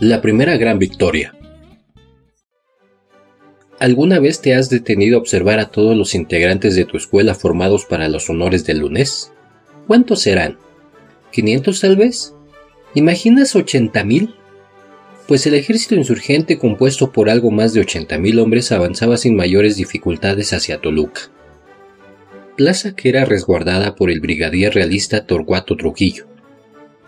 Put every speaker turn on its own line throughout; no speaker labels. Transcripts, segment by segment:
La primera gran victoria. ¿Alguna vez te has detenido a observar a todos los integrantes de tu escuela formados para los honores del lunes? ¿Cuántos serán? ¿500 tal vez? ¿Imaginas 80.000? Pues el ejército insurgente compuesto por algo más de 80.000 hombres avanzaba sin mayores dificultades hacia Toluca. Plaza que era resguardada por el brigadier realista Torcuato Trujillo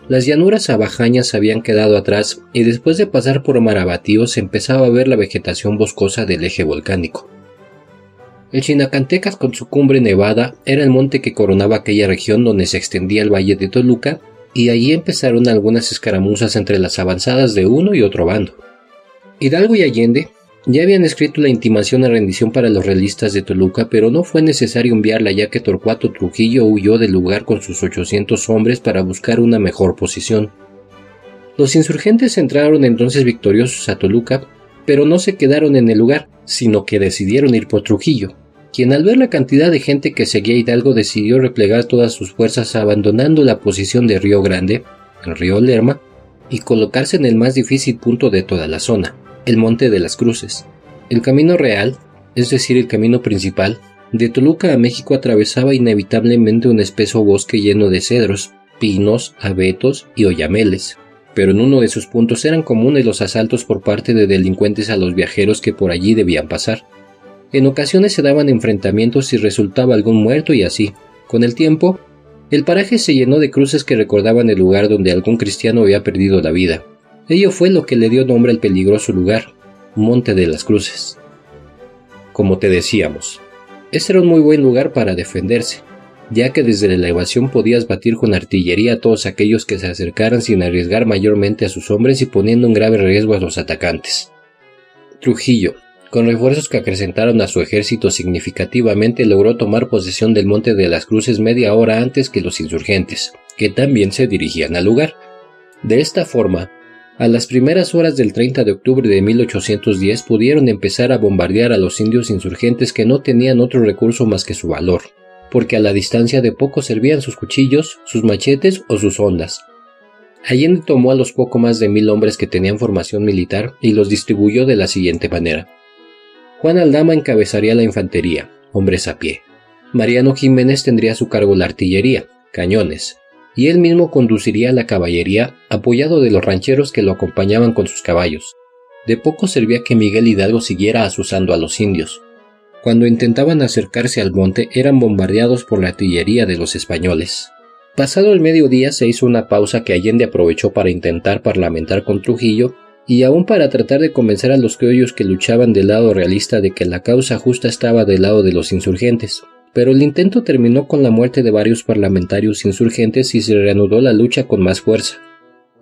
las llanuras abajañas habían quedado atrás y después de pasar por Marabatío se empezaba a ver la vegetación boscosa del eje volcánico. El Chinacantecas con su cumbre nevada era el monte que coronaba aquella región donde se extendía el valle de Toluca y allí empezaron algunas escaramuzas entre las avanzadas de uno y otro bando. Hidalgo y Allende ya habían escrito la intimación a rendición para los realistas de Toluca, pero no fue necesario enviarla ya que Torcuato Trujillo huyó del lugar con sus 800 hombres para buscar una mejor posición. Los insurgentes entraron entonces victoriosos a Toluca, pero no se quedaron en el lugar, sino que decidieron ir por Trujillo, quien al ver la cantidad de gente que seguía Hidalgo decidió replegar todas sus fuerzas abandonando la posición de Río Grande, el río Lerma, y colocarse en el más difícil punto de toda la zona, el Monte de las Cruces. El camino real, es decir, el camino principal, de Toluca a México atravesaba inevitablemente un espeso bosque lleno de cedros, pinos, abetos y oyameles, pero en uno de sus puntos eran comunes los asaltos por parte de delincuentes a los viajeros que por allí debían pasar. En ocasiones se daban enfrentamientos y resultaba algún muerto y así. Con el tiempo, el paraje se llenó de cruces que recordaban el lugar donde algún cristiano había perdido la vida. Ello fue lo que le dio nombre al peligroso lugar, Monte de las Cruces. Como te decíamos, ese era un muy buen lugar para defenderse, ya que desde la elevación podías batir con artillería a todos aquellos que se acercaran sin arriesgar mayormente a sus hombres y poniendo en grave riesgo a los atacantes. Trujillo, con refuerzos que acrecentaron a su ejército significativamente, logró tomar posesión del Monte de las Cruces media hora antes que los insurgentes, que también se dirigían al lugar. De esta forma, a las primeras horas del 30 de octubre de 1810 pudieron empezar a bombardear a los indios insurgentes que no tenían otro recurso más que su valor, porque a la distancia de poco servían sus cuchillos, sus machetes o sus ondas. Allende tomó a los poco más de mil hombres que tenían formación militar y los distribuyó de la siguiente manera. Juan Aldama encabezaría la infantería, hombres a pie. Mariano Jiménez tendría a su cargo la artillería, cañones, y él mismo conduciría la caballería apoyado de los rancheros que lo acompañaban con sus caballos. De poco servía que Miguel Hidalgo siguiera asusando a los indios. Cuando intentaban acercarse al monte eran bombardeados por la artillería de los españoles. Pasado el mediodía se hizo una pausa que Allende aprovechó para intentar parlamentar con Trujillo y aún para tratar de convencer a los criollos que luchaban del lado realista de que la causa justa estaba del lado de los insurgentes pero el intento terminó con la muerte de varios parlamentarios insurgentes y se reanudó la lucha con más fuerza.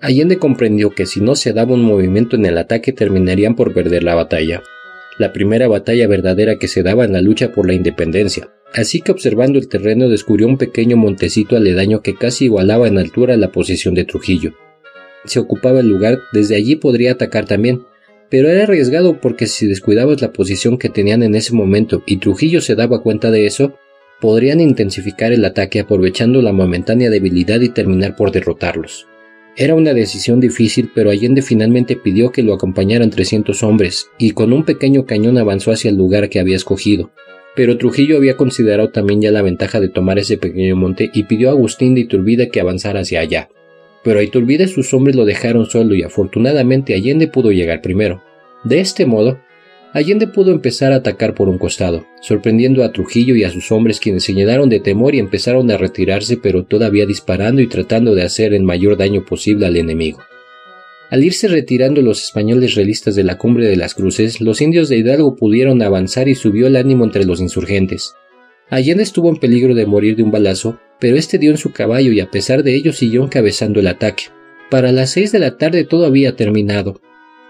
Allende comprendió que si no se daba un movimiento en el ataque terminarían por perder la batalla, la primera batalla verdadera que se daba en la lucha por la independencia, así que observando el terreno descubrió un pequeño montecito aledaño que casi igualaba en altura la posición de Trujillo. Si ocupaba el lugar, desde allí podría atacar también, pero era arriesgado porque si descuidabas la posición que tenían en ese momento y Trujillo se daba cuenta de eso, podrían intensificar el ataque aprovechando la momentánea debilidad y terminar por derrotarlos. Era una decisión difícil, pero Allende finalmente pidió que lo acompañaran 300 hombres, y con un pequeño cañón avanzó hacia el lugar que había escogido. Pero Trujillo había considerado también ya la ventaja de tomar ese pequeño monte y pidió a Agustín de Iturbide que avanzara hacia allá pero a Iturbide sus hombres lo dejaron solo y afortunadamente Allende pudo llegar primero. De este modo, Allende pudo empezar a atacar por un costado, sorprendiendo a Trujillo y a sus hombres quienes se llenaron de temor y empezaron a retirarse pero todavía disparando y tratando de hacer el mayor daño posible al enemigo. Al irse retirando los españoles realistas de la cumbre de las cruces, los indios de Hidalgo pudieron avanzar y subió el ánimo entre los insurgentes. Allende estuvo en peligro de morir de un balazo, pero este dio en su caballo y a pesar de ello siguió encabezando el ataque. Para las seis de la tarde todo había terminado.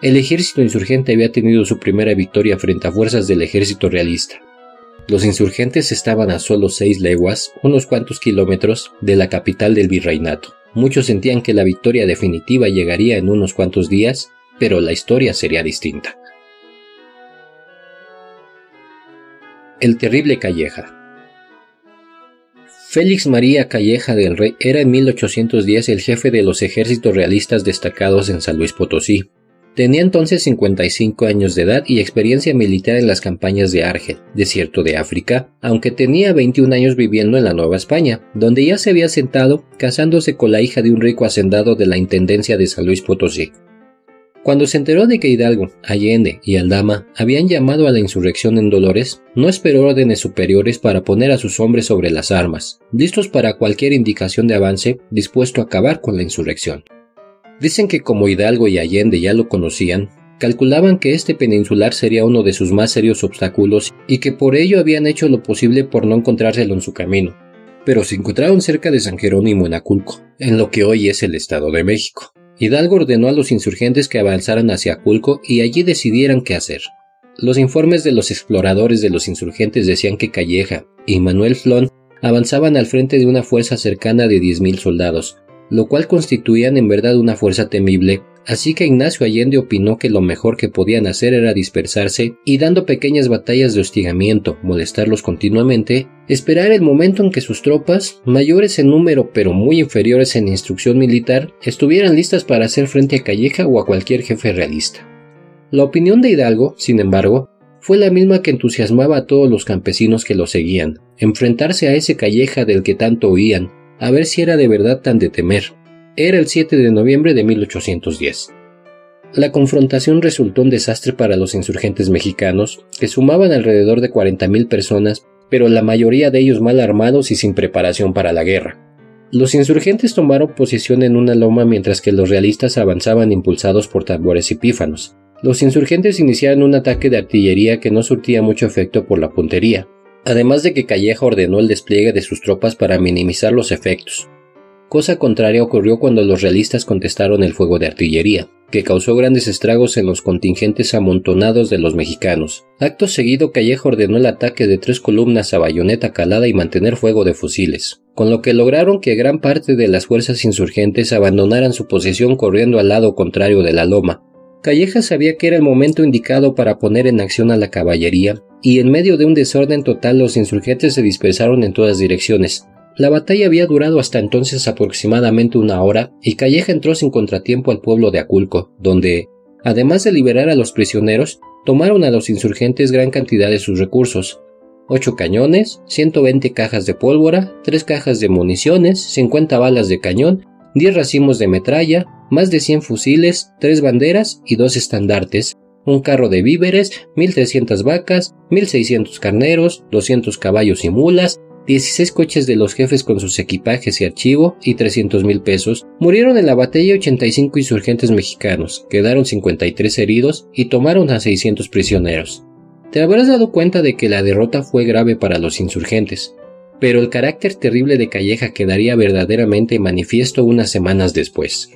El ejército insurgente había tenido su primera victoria frente a fuerzas del ejército realista. Los insurgentes estaban a solo seis leguas, unos cuantos kilómetros, de la capital del virreinato. Muchos sentían que la victoria definitiva llegaría en unos cuantos días, pero la historia sería distinta. El terrible Calleja Félix María Calleja del Rey era en 1810 el jefe de los ejércitos realistas destacados en San Luis Potosí. Tenía entonces 55 años de edad y experiencia militar en las campañas de Argel, desierto de África, aunque tenía 21 años viviendo en la Nueva España, donde ya se había sentado casándose con la hija de un rico hacendado de la Intendencia de San Luis Potosí. Cuando se enteró de que Hidalgo, Allende y Aldama habían llamado a la insurrección en Dolores, no esperó órdenes superiores para poner a sus hombres sobre las armas, listos para cualquier indicación de avance, dispuesto a acabar con la insurrección. Dicen que como Hidalgo y Allende ya lo conocían, calculaban que este peninsular sería uno de sus más serios obstáculos y que por ello habían hecho lo posible por no encontrárselo en su camino. Pero se encontraron cerca de San Jerónimo en Aculco, en lo que hoy es el Estado de México. Hidalgo ordenó a los insurgentes que avanzaran hacia Aculco y allí decidieran qué hacer. Los informes de los exploradores de los insurgentes decían que Calleja y Manuel Flon avanzaban al frente de una fuerza cercana de 10.000 soldados, lo cual constituían en verdad una fuerza temible, así que Ignacio Allende opinó que lo mejor que podían hacer era dispersarse y dando pequeñas batallas de hostigamiento, molestarlos continuamente, esperar el momento en que sus tropas, mayores en número pero muy inferiores en instrucción militar, estuvieran listas para hacer frente a Calleja o a cualquier jefe realista. La opinión de Hidalgo, sin embargo, fue la misma que entusiasmaba a todos los campesinos que lo seguían, enfrentarse a ese Calleja del que tanto oían, a ver si era de verdad tan de temer. Era el 7 de noviembre de 1810. La confrontación resultó un desastre para los insurgentes mexicanos, que sumaban alrededor de 40.000 personas, pero la mayoría de ellos mal armados y sin preparación para la guerra. Los insurgentes tomaron posición en una loma mientras que los realistas avanzaban impulsados por tambores y pífanos. Los insurgentes iniciaron un ataque de artillería que no surtía mucho efecto por la puntería, además de que Calleja ordenó el despliegue de sus tropas para minimizar los efectos. Cosa contraria ocurrió cuando los realistas contestaron el fuego de artillería, que causó grandes estragos en los contingentes amontonados de los mexicanos. Acto seguido Calleja ordenó el ataque de tres columnas a bayoneta calada y mantener fuego de fusiles, con lo que lograron que gran parte de las fuerzas insurgentes abandonaran su posición corriendo al lado contrario de la loma. Calleja sabía que era el momento indicado para poner en acción a la caballería y en medio de un desorden total los insurgentes se dispersaron en todas direcciones. La batalla había durado hasta entonces aproximadamente una hora y Calleja entró sin contratiempo al pueblo de Aculco, donde, además de liberar a los prisioneros, tomaron a los insurgentes gran cantidad de sus recursos. Ocho cañones, 120 cajas de pólvora, tres cajas de municiones, 50 balas de cañón, 10 racimos de metralla, más de 100 fusiles, tres banderas y dos estandartes, un carro de víveres, 1.300 vacas, 1.600 carneros, 200 caballos y mulas, 16 coches de los jefes con sus equipajes y archivo y 300 mil pesos. Murieron en la batalla 85 insurgentes mexicanos, quedaron 53 heridos y tomaron a 600 prisioneros. Te habrás dado cuenta de que la derrota fue grave para los insurgentes, pero el carácter terrible de Calleja quedaría verdaderamente manifiesto unas semanas después.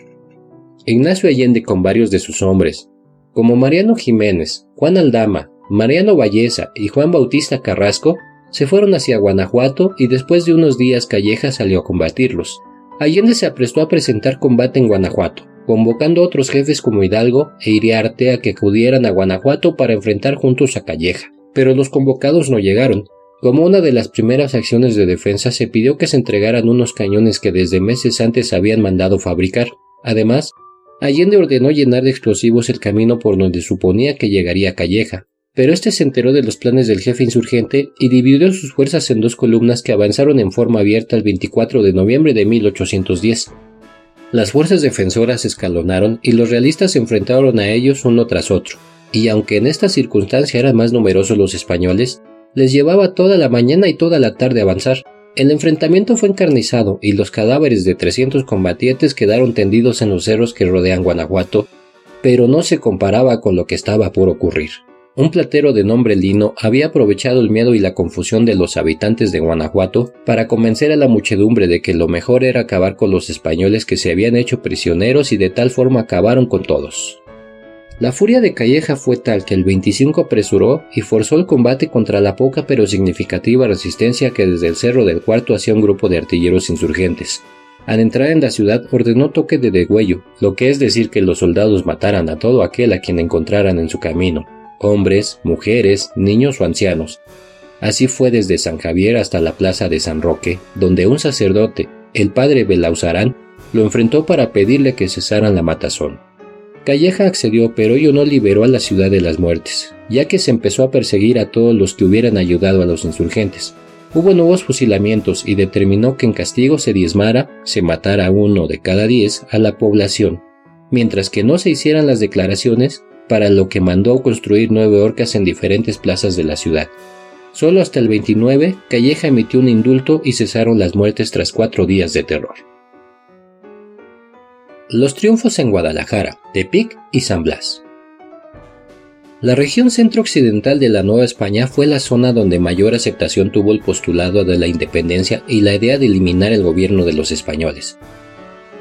Ignacio Allende con varios de sus hombres, como Mariano Jiménez, Juan Aldama, Mariano Valleza y Juan Bautista Carrasco, se fueron hacia Guanajuato y después de unos días Calleja salió a combatirlos. Allende se aprestó a presentar combate en Guanajuato, convocando a otros jefes como Hidalgo e Iriarte a que acudieran a Guanajuato para enfrentar juntos a Calleja. Pero los convocados no llegaron. Como una de las primeras acciones de defensa se pidió que se entregaran unos cañones que desde meses antes habían mandado fabricar. Además, Allende ordenó llenar de explosivos el camino por donde suponía que llegaría Calleja, pero este se enteró de los planes del jefe insurgente y dividió sus fuerzas en dos columnas que avanzaron en forma abierta el 24 de noviembre de 1810. Las fuerzas defensoras escalonaron y los realistas se enfrentaron a ellos uno tras otro, y aunque en esta circunstancia eran más numerosos los españoles, les llevaba toda la mañana y toda la tarde avanzar, el enfrentamiento fue encarnizado y los cadáveres de 300 combatientes quedaron tendidos en los cerros que rodean Guanajuato, pero no se comparaba con lo que estaba por ocurrir. Un platero de nombre Lino había aprovechado el miedo y la confusión de los habitantes de Guanajuato para convencer a la muchedumbre de que lo mejor era acabar con los españoles que se habían hecho prisioneros y de tal forma acabaron con todos. La furia de Calleja fue tal que el 25 apresuró y forzó el combate contra la poca pero significativa resistencia que desde el cerro del cuarto hacía un grupo de artilleros insurgentes. Al entrar en la ciudad ordenó toque de degüello, lo que es decir que los soldados mataran a todo aquel a quien encontraran en su camino, hombres, mujeres, niños o ancianos. Así fue desde San Javier hasta la plaza de San Roque, donde un sacerdote, el padre Belauzarán, lo enfrentó para pedirle que cesaran la matazón. Calleja accedió, pero ello no liberó a la ciudad de las muertes, ya que se empezó a perseguir a todos los que hubieran ayudado a los insurgentes. Hubo nuevos fusilamientos y determinó que en castigo se diezmara, se matara a uno de cada diez a la población, mientras que no se hicieran las declaraciones, para lo que mandó construir nueve horcas en diferentes plazas de la ciudad. Solo hasta el 29, Calleja emitió un indulto y cesaron las muertes tras cuatro días de terror. Los triunfos en Guadalajara, Tepic y San Blas. La región centro-occidental de la Nueva España fue la zona donde mayor aceptación tuvo el postulado de la independencia y la idea de eliminar el gobierno de los españoles.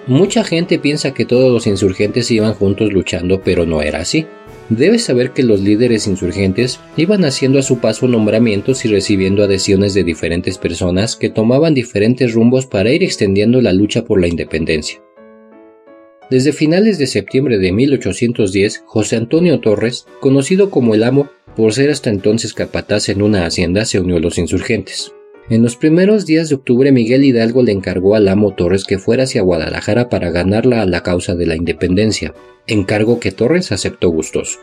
Mucha gente piensa que todos los insurgentes iban juntos luchando, pero no era así. Debes saber que los líderes insurgentes iban haciendo a su paso nombramientos y recibiendo adhesiones de diferentes personas que tomaban diferentes rumbos para ir extendiendo la lucha por la independencia. Desde finales de septiembre de 1810, José Antonio Torres, conocido como el Amo por ser hasta entonces capataz en una hacienda, se unió a los insurgentes. En los primeros días de octubre Miguel Hidalgo le encargó al amo Torres que fuera hacia Guadalajara para ganarla a la causa de la independencia, encargo que Torres aceptó gustoso.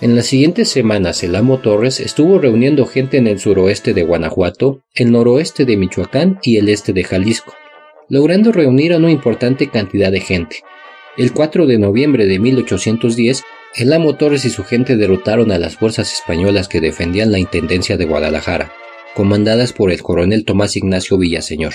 En las siguientes semanas el amo Torres estuvo reuniendo gente en el suroeste de Guanajuato, el noroeste de Michoacán y el este de Jalisco, logrando reunir a una importante cantidad de gente, el 4 de noviembre de 1810, el amo Torres y su gente derrotaron a las fuerzas españolas que defendían la Intendencia de Guadalajara, comandadas por el coronel Tomás Ignacio Villaseñor.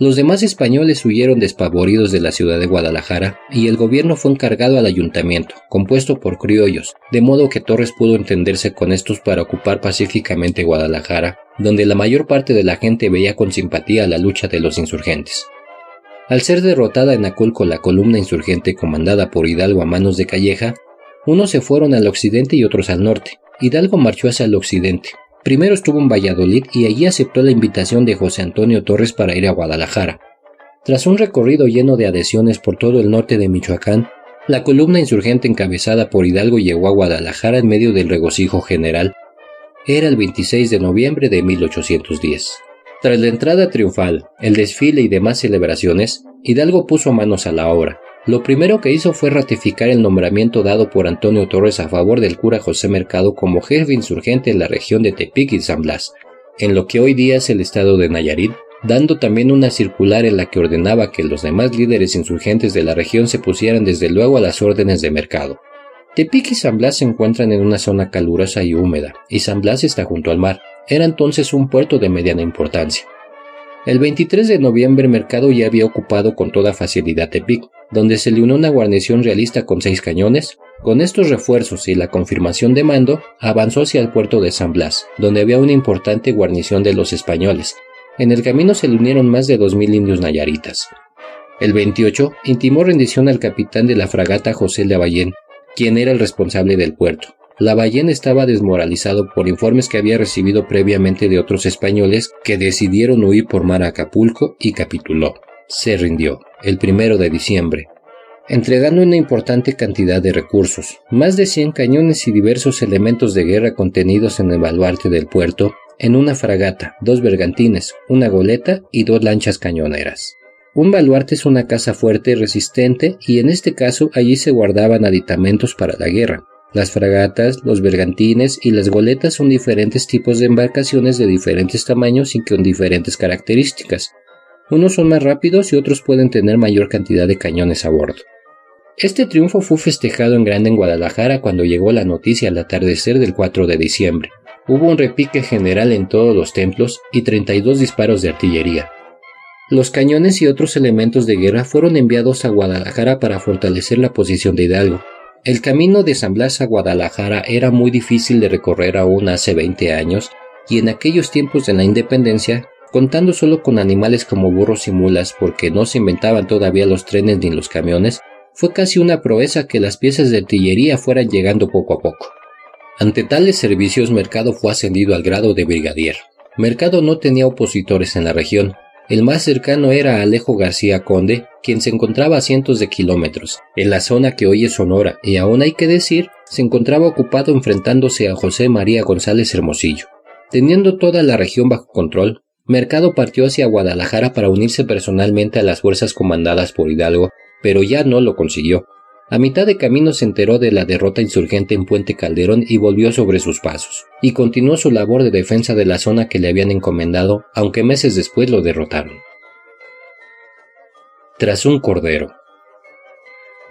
Los demás españoles huyeron despavoridos de la ciudad de Guadalajara y el gobierno fue encargado al ayuntamiento, compuesto por criollos, de modo que Torres pudo entenderse con estos para ocupar pacíficamente Guadalajara, donde la mayor parte de la gente veía con simpatía la lucha de los insurgentes. Al ser derrotada en Aculco la columna insurgente comandada por Hidalgo a manos de Calleja, unos se fueron al occidente y otros al norte. Hidalgo marchó hacia el occidente. Primero estuvo en Valladolid y allí aceptó la invitación de José Antonio Torres para ir a Guadalajara. Tras un recorrido lleno de adhesiones por todo el norte de Michoacán, la columna insurgente encabezada por Hidalgo llegó a Guadalajara en medio del regocijo general. Era el 26 de noviembre de 1810. Tras la entrada triunfal, el desfile y demás celebraciones, Hidalgo puso manos a la obra. Lo primero que hizo fue ratificar el nombramiento dado por Antonio Torres a favor del cura José Mercado como jefe insurgente en la región de Tepic y San Blas, en lo que hoy día es el estado de Nayarit, dando también una circular en la que ordenaba que los demás líderes insurgentes de la región se pusieran desde luego a las órdenes de Mercado. Tepic y San Blas se encuentran en una zona calurosa y húmeda, y San Blas está junto al mar. Era entonces un puerto de mediana importancia. El 23 de noviembre Mercado ya había ocupado con toda facilidad Tepic, donde se le unió una guarnición realista con seis cañones. Con estos refuerzos y la confirmación de mando, avanzó hacia el puerto de San Blas, donde había una importante guarnición de los españoles. En el camino se le unieron más de 2.000 indios nayaritas. El 28 intimó rendición al capitán de la fragata José Lavallén, quien era el responsable del puerto. Lavallén estaba desmoralizado por informes que había recibido previamente de otros españoles que decidieron huir por mar a Acapulco y capituló. Se rindió, el primero de diciembre, entregando una importante cantidad de recursos, más de 100 cañones y diversos elementos de guerra contenidos en el baluarte del puerto, en una fragata, dos bergantines, una goleta y dos lanchas cañoneras. Un baluarte es una casa fuerte y resistente y en este caso allí se guardaban aditamentos para la guerra, las fragatas, los bergantines y las goletas son diferentes tipos de embarcaciones de diferentes tamaños y con diferentes características. Unos son más rápidos y otros pueden tener mayor cantidad de cañones a bordo. Este triunfo fue festejado en grande en Guadalajara cuando llegó la noticia al atardecer del 4 de diciembre. Hubo un repique general en todos los templos y 32 disparos de artillería. Los cañones y otros elementos de guerra fueron enviados a Guadalajara para fortalecer la posición de Hidalgo, el camino de San Blas a Guadalajara era muy difícil de recorrer aún hace 20 años y en aquellos tiempos de la independencia, contando solo con animales como burros y mulas porque no se inventaban todavía los trenes ni los camiones, fue casi una proeza que las piezas de artillería fueran llegando poco a poco. Ante tales servicios Mercado fue ascendido al grado de brigadier. Mercado no tenía opositores en la región, el más cercano era Alejo García Conde, quien se encontraba a cientos de kilómetros, en la zona que hoy es Sonora, y aún hay que decir, se encontraba ocupado enfrentándose a José María González Hermosillo. Teniendo toda la región bajo control, Mercado partió hacia Guadalajara para unirse personalmente a las fuerzas comandadas por Hidalgo, pero ya no lo consiguió. A mitad de camino se enteró de la derrota insurgente en Puente Calderón y volvió sobre sus pasos, y continuó su labor de defensa de la zona que le habían encomendado, aunque meses después lo derrotaron. Tras un cordero.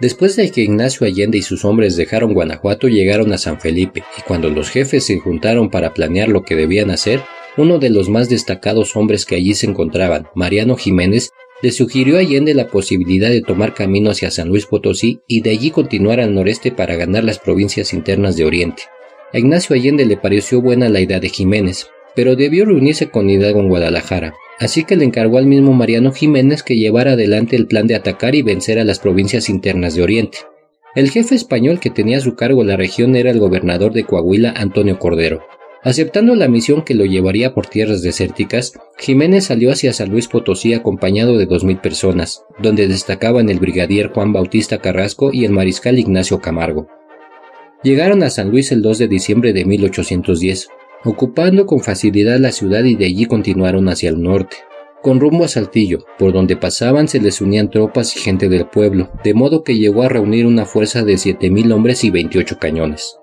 Después de que Ignacio Allende y sus hombres dejaron Guanajuato, llegaron a San Felipe, y cuando los jefes se juntaron para planear lo que debían hacer, uno de los más destacados hombres que allí se encontraban, Mariano Jiménez, le sugirió a Allende la posibilidad de tomar camino hacia San Luis Potosí y de allí continuar al noreste para ganar las provincias internas de Oriente. A Ignacio Allende le pareció buena la idea de Jiménez, pero debió reunirse con Hidalgo en Guadalajara, así que le encargó al mismo Mariano Jiménez que llevara adelante el plan de atacar y vencer a las provincias internas de Oriente. El jefe español que tenía a su cargo la región era el gobernador de Coahuila, Antonio Cordero. Aceptando la misión que lo llevaría por tierras desérticas, Jiménez salió hacia San Luis Potosí acompañado de dos mil personas, donde destacaban el brigadier Juan Bautista Carrasco y el mariscal Ignacio Camargo. Llegaron a San Luis el 2 de diciembre de 1810, ocupando con facilidad la ciudad y de allí continuaron hacia el norte. Con rumbo a Saltillo, por donde pasaban se les unían tropas y gente del pueblo, de modo que llegó a reunir una fuerza de siete mil hombres y 28 cañones.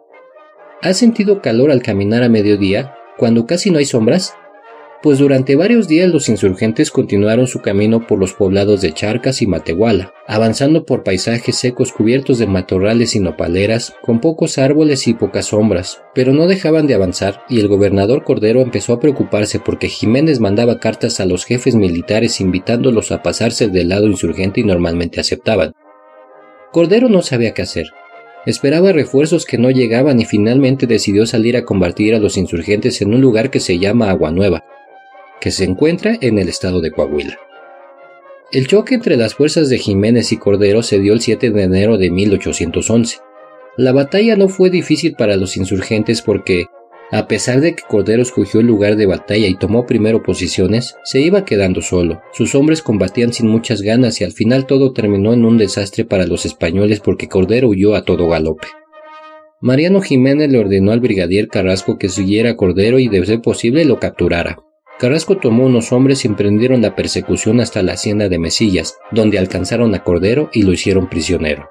¿Has sentido calor al caminar a mediodía, cuando casi no hay sombras? Pues durante varios días los insurgentes continuaron su camino por los poblados de Charcas y Matehuala, avanzando por paisajes secos cubiertos de matorrales y nopaleras, con pocos árboles y pocas sombras, pero no dejaban de avanzar y el gobernador Cordero empezó a preocuparse porque Jiménez mandaba cartas a los jefes militares invitándolos a pasarse del lado insurgente y normalmente aceptaban. Cordero no sabía qué hacer, Esperaba refuerzos que no llegaban y finalmente decidió salir a combatir a los insurgentes en un lugar que se llama Agua Nueva, que se encuentra en el estado de Coahuila. El choque entre las fuerzas de Jiménez y Cordero se dio el 7 de enero de 1811. La batalla no fue difícil para los insurgentes porque, a pesar de que Cordero escogió el lugar de batalla y tomó primero posiciones, se iba quedando solo. Sus hombres combatían sin muchas ganas y al final todo terminó en un desastre para los españoles porque Cordero huyó a todo galope. Mariano Jiménez le ordenó al brigadier Carrasco que siguiera a Cordero y de ser posible lo capturara. Carrasco tomó unos hombres y emprendieron la persecución hasta la hacienda de Mesillas, donde alcanzaron a Cordero y lo hicieron prisionero.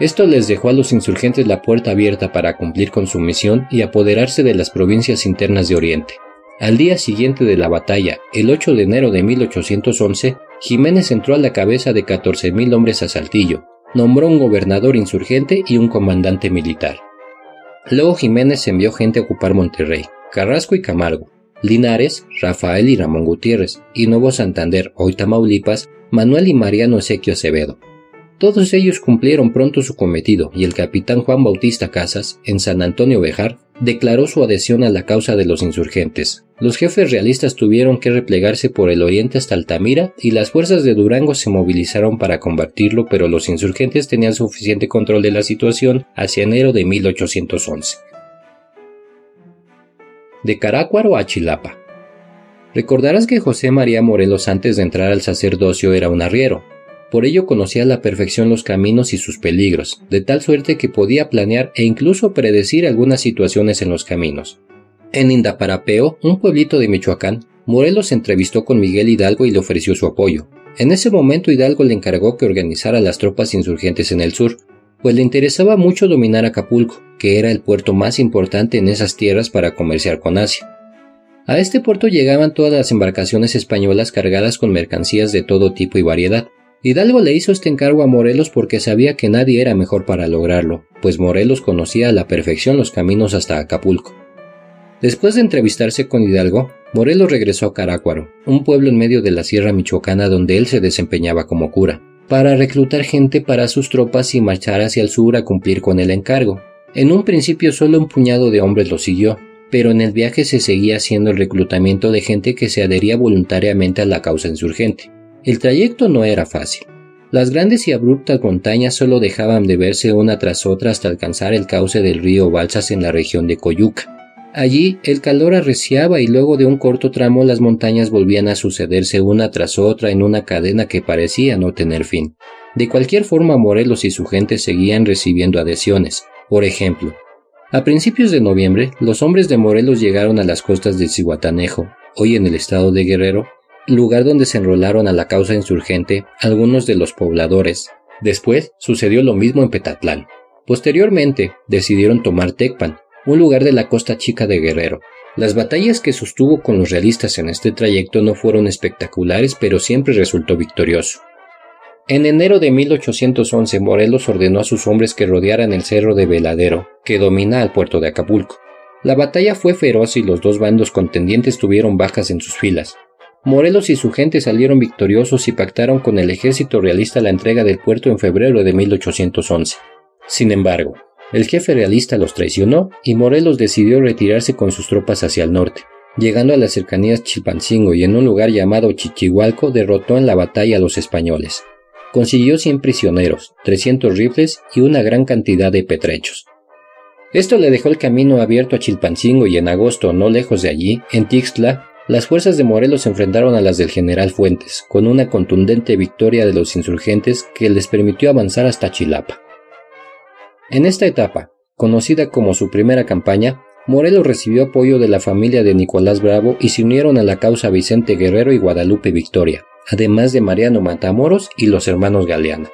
Esto les dejó a los insurgentes la puerta abierta para cumplir con su misión y apoderarse de las provincias internas de Oriente. Al día siguiente de la batalla, el 8 de enero de 1811, Jiménez entró a la cabeza de 14.000 hombres a Saltillo, nombró un gobernador insurgente y un comandante militar. Luego Jiménez envió gente a ocupar Monterrey, Carrasco y Camargo, Linares, Rafael y Ramón Gutiérrez, y Nuevo Santander, hoy Tamaulipas, Manuel y Mariano Ezequio Acevedo. Todos ellos cumplieron pronto su cometido y el capitán Juan Bautista Casas, en San Antonio Bejar, declaró su adhesión a la causa de los insurgentes. Los jefes realistas tuvieron que replegarse por el oriente hasta Altamira y las fuerzas de Durango se movilizaron para combatirlo, pero los insurgentes tenían suficiente control de la situación hacia enero de 1811. De Carácuaro a Chilapa. Recordarás que José María Morelos antes de entrar al sacerdocio era un arriero, por ello conocía a la perfección los caminos y sus peligros, de tal suerte que podía planear e incluso predecir algunas situaciones en los caminos. En Indaparapeo, un pueblito de Michoacán, Morelos se entrevistó con Miguel Hidalgo y le ofreció su apoyo. En ese momento Hidalgo le encargó que organizara las tropas insurgentes en el sur, pues le interesaba mucho dominar Acapulco, que era el puerto más importante en esas tierras para comerciar con Asia. A este puerto llegaban todas las embarcaciones españolas cargadas con mercancías de todo tipo y variedad, Hidalgo le hizo este encargo a Morelos porque sabía que nadie era mejor para lograrlo, pues Morelos conocía a la perfección los caminos hasta Acapulco. Después de entrevistarse con Hidalgo, Morelos regresó a Carácuaro, un pueblo en medio de la Sierra Michoacana donde él se desempeñaba como cura, para reclutar gente para sus tropas y marchar hacia el sur a cumplir con el encargo. En un principio solo un puñado de hombres lo siguió, pero en el viaje se seguía haciendo el reclutamiento de gente que se adhería voluntariamente a la causa insurgente. El trayecto no era fácil. Las grandes y abruptas montañas solo dejaban de verse una tras otra hasta alcanzar el cauce del río Balsas en la región de Coyuca. Allí el calor arreciaba y luego de un corto tramo las montañas volvían a sucederse una tras otra en una cadena que parecía no tener fin. De cualquier forma Morelos y su gente seguían recibiendo adhesiones. Por ejemplo, a principios de noviembre, los hombres de Morelos llegaron a las costas de Cihuatanejo, hoy en el estado de Guerrero, lugar donde se enrolaron a la causa insurgente algunos de los pobladores, Después sucedió lo mismo en Petatlán. Posteriormente decidieron tomar Tecpan, un lugar de la costa chica de Guerrero. Las batallas que sostuvo con los realistas en este trayecto no fueron espectaculares, pero siempre resultó victorioso. En enero de 1811 Morelos ordenó a sus hombres que rodearan el cerro de Veladero, que domina al puerto de Acapulco. La batalla fue feroz y los dos bandos contendientes tuvieron bajas en sus filas. Morelos y su gente salieron victoriosos y pactaron con el ejército realista la entrega del puerto en febrero de 1811. Sin embargo, el jefe realista los traicionó y Morelos decidió retirarse con sus tropas hacia el norte. Llegando a las cercanías Chilpancingo y en un lugar llamado Chichihualco derrotó en la batalla a los españoles. Consiguió 100 prisioneros, 300 rifles y una gran cantidad de petrechos. Esto le dejó el camino abierto a Chilpancingo y en agosto, no lejos de allí, en Tixtla, las fuerzas de Morelos se enfrentaron a las del general Fuentes, con una contundente victoria de los insurgentes que les permitió avanzar hasta Chilapa. En esta etapa, conocida como su primera campaña, Morelos recibió apoyo de la familia de Nicolás Bravo y se unieron a la causa Vicente Guerrero y Guadalupe Victoria, además de Mariano Matamoros y los hermanos Galeana.